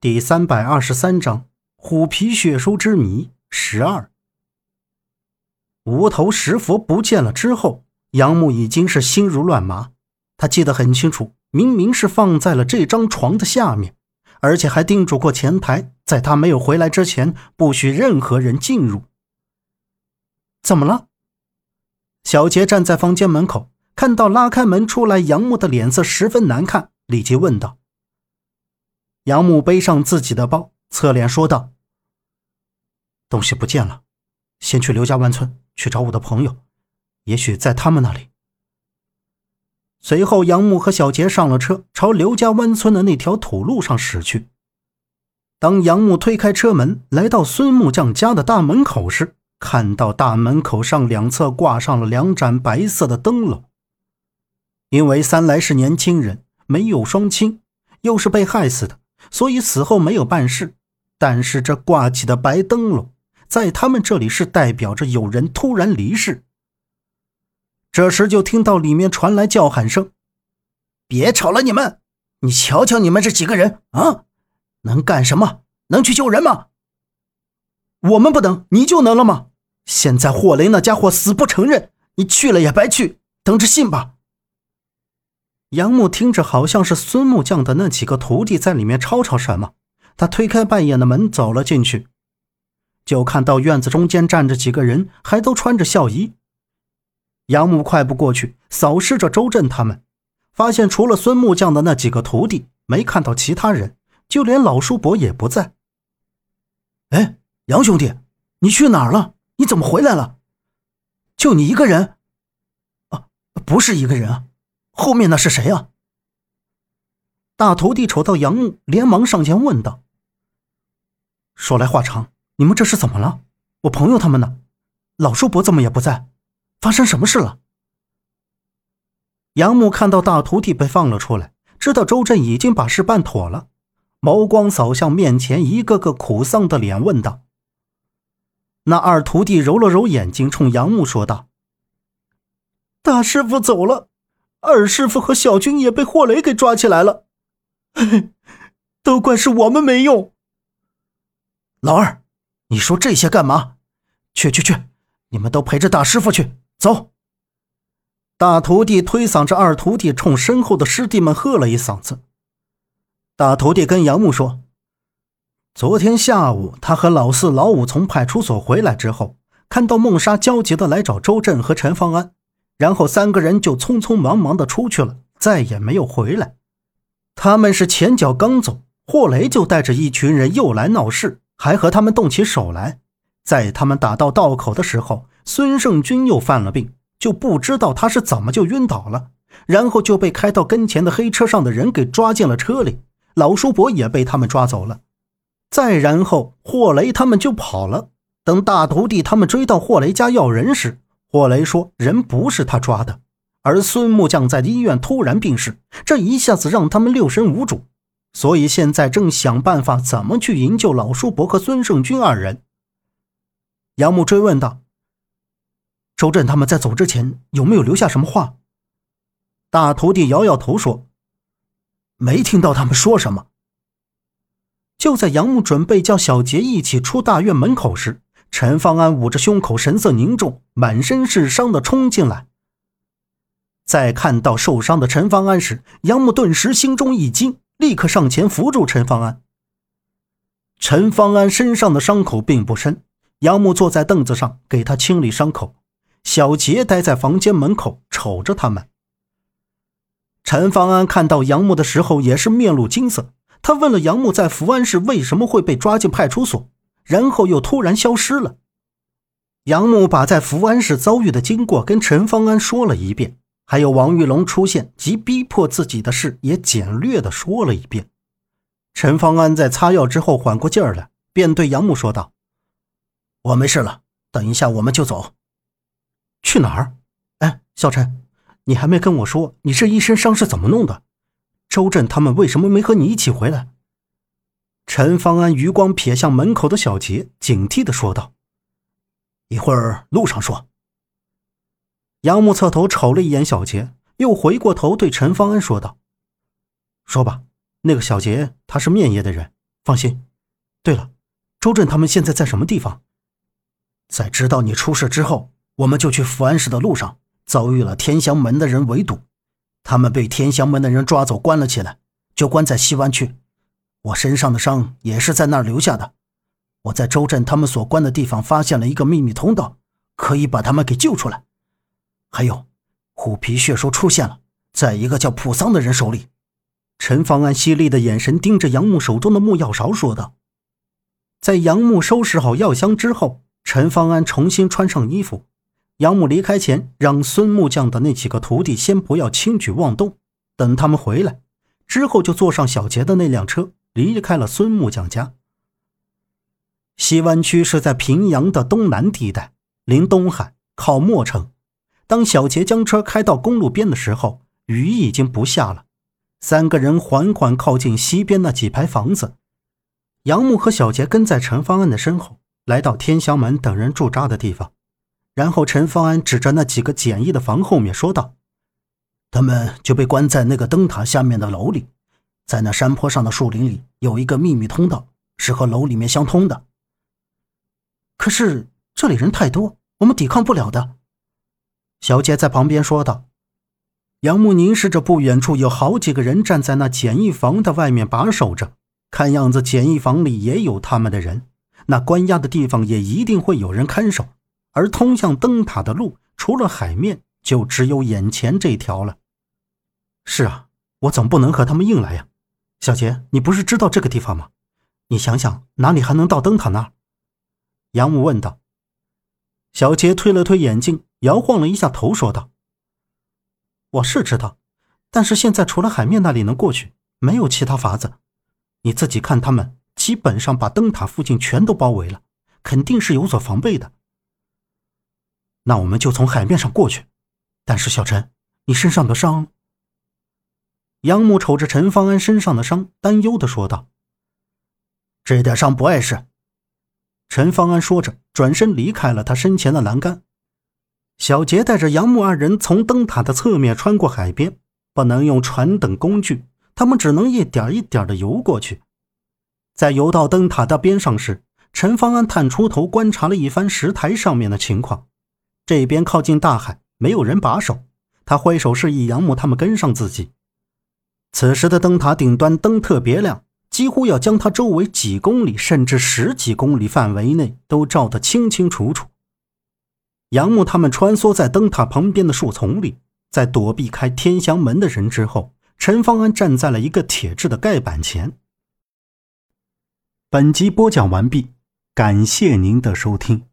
第三百二十三章虎皮血书之谜十二。无头石佛不见了之后，杨木已经是心如乱麻。他记得很清楚，明明是放在了这张床的下面，而且还叮嘱过前台，在他没有回来之前，不许任何人进入。怎么了？小杰站在房间门口，看到拉开门出来，杨木的脸色十分难看，立即问道。杨木背上自己的包，侧脸说道：“东西不见了，先去刘家湾村去找我的朋友，也许在他们那里。”随后，杨木和小杰上了车，朝刘家湾村的那条土路上驶去。当杨木推开车门，来到孙木匠家的大门口时，看到大门口上两侧挂上了两盏白色的灯笼。因为三来是年轻人，没有双亲，又是被害死的。所以死后没有办事，但是这挂起的白灯笼，在他们这里是代表着有人突然离世。这时就听到里面传来叫喊声：“别吵了，你们！你瞧瞧你们这几个人啊，能干什么？能去救人吗？我们不能，你就能了吗？现在霍雷那家伙死不承认，你去了也白去，等着信吧。”杨木听着，好像是孙木匠的那几个徒弟在里面吵吵什么。他推开半掩的门，走了进去，就看到院子中间站着几个人，还都穿着孝衣。杨木快步过去，扫视着周震他们，发现除了孙木匠的那几个徒弟，没看到其他人，就连老叔伯也不在。哎，杨兄弟，你去哪儿了？你怎么回来了？就你一个人？啊，不是一个人啊。后面那是谁啊？大徒弟瞅到杨木，连忙上前问道：“说来话长，你们这是怎么了？我朋友他们呢？老叔伯怎么也不在？发生什么事了？”杨木看到大徒弟被放了出来，知道周震已经把事办妥了，眸光扫向面前一个个苦丧的脸，问道：“那二徒弟揉了揉眼睛，冲杨木说道：‘大师傅走了。’”二师傅和小军也被霍雷给抓起来了，都怪是我们没用。老二，你说这些干嘛？去去去，你们都陪着大师傅去。走！大徒弟推搡着二徒弟，冲身后的师弟们喝了一嗓子。大徒弟跟杨木说：“昨天下午，他和老四、老五从派出所回来之后，看到孟莎焦急的来找周震和陈方安。”然后三个人就匆匆忙忙的出去了，再也没有回来。他们是前脚刚走，霍雷就带着一群人又来闹事，还和他们动起手来。在他们打到道口的时候，孙胜军又犯了病，就不知道他是怎么就晕倒了，然后就被开到跟前的黑车上的人给抓进了车里。老叔伯也被他们抓走了。再然后，霍雷他们就跑了。等大徒弟他们追到霍雷家要人时，霍雷说：“人不是他抓的，而孙木匠在医院突然病逝，这一下子让他们六神无主，所以现在正想办法怎么去营救老叔伯和孙胜军二人。”杨木追问道：“周震他们在走之前有没有留下什么话？”大徒弟摇摇头说：“没听到他们说什么。”就在杨木准备叫小杰一起出大院门口时，陈方安捂着胸口，神色凝重，满身是伤的冲进来。在看到受伤的陈方安时，杨木顿时心中一惊，立刻上前扶住陈方安。陈方安身上的伤口并不深，杨木坐在凳子上给他清理伤口。小杰待在房间门口瞅着他们。陈方安看到杨木的时候也是面露惊色，他问了杨木在福安市为什么会被抓进派出所。然后又突然消失了。杨木把在福安市遭遇的经过跟陈方安说了一遍，还有王玉龙出现及逼迫自己的事也简略的说了一遍。陈方安在擦药之后缓过劲儿来，便对杨木说道：“我没事了，等一下我们就走。去哪儿？哎，小陈，你还没跟我说你这一身伤是怎么弄的？周震他们为什么没和你一起回来？”陈方安余光瞥向门口的小杰，警惕的说道：“一会儿路上说。”杨木侧头瞅了一眼小杰，又回过头对陈方安说道：“说吧，那个小杰他是面业的人，放心。对了，周震他们现在在什么地方？在知道你出事之后，我们就去福安市的路上遭遇了天祥门的人围堵，他们被天祥门的人抓走关了起来，就关在西湾区。我身上的伤也是在那儿留下的。我在周震他们所关的地方发现了一个秘密通道，可以把他们给救出来。还有，虎皮血书出现了，在一个叫普桑的人手里。陈方安犀利的眼神盯着杨木手中的木药勺，说道：“在杨木收拾好药箱之后，陈方安重新穿上衣服。杨木离开前，让孙木匠的那几个徒弟先不要轻举妄动，等他们回来之后，就坐上小杰的那辆车，离开了孙木匠家。西湾区是在平阳的东南地带，临东海，靠墨城。当小杰将车开到公路边的时候，雨已经不下了。三个人缓缓靠近西边那几排房子，杨木和小杰跟在陈方安的身后，来到天祥门等人驻扎的地方。然后陈方安指着那几个简易的房后面说道：“他们就被关在那个灯塔下面的楼里，在那山坡上的树林里有一个秘密通道，是和楼里面相通的。可是这里人太多，我们抵抗不了的。”小杰在旁边说道。杨木凝视着不远处，有好几个人站在那简易房的外面把守着。看样子简易房里也有他们的人，那关押的地方也一定会有人看守。而通向灯塔的路，除了海面，就只有眼前这条了。是啊，我总不能和他们硬来呀。小杰，你不是知道这个地方吗？你想想，哪里还能到灯塔那儿？杨武问道。小杰推了推眼镜，摇晃了一下头，说道。我是知道，但是现在除了海面那里能过去，没有其他法子。你自己看，他们基本上把灯塔附近全都包围了，肯定是有所防备的。那我们就从海面上过去。但是小陈，你身上的伤……杨木瞅着陈方安身上的伤，担忧的说道：“这点伤不碍事。”陈方安说着，转身离开了他身前的栏杆。小杰带着杨木二人从灯塔的侧面穿过海边，不能用船等工具，他们只能一点一点的游过去。在游到灯塔的边上时，陈方安探出头观察了一番石台上面的情况。这边靠近大海，没有人把守。他挥手示意杨木他们跟上自己。此时的灯塔顶端灯特别亮，几乎要将它周围几公里甚至十几公里范围内都照得清清楚楚。杨木他们穿梭在灯塔旁边的树丛里，在躲避开天祥门的人之后，陈方安站在了一个铁质的盖板前。本集播讲完毕，感谢您的收听。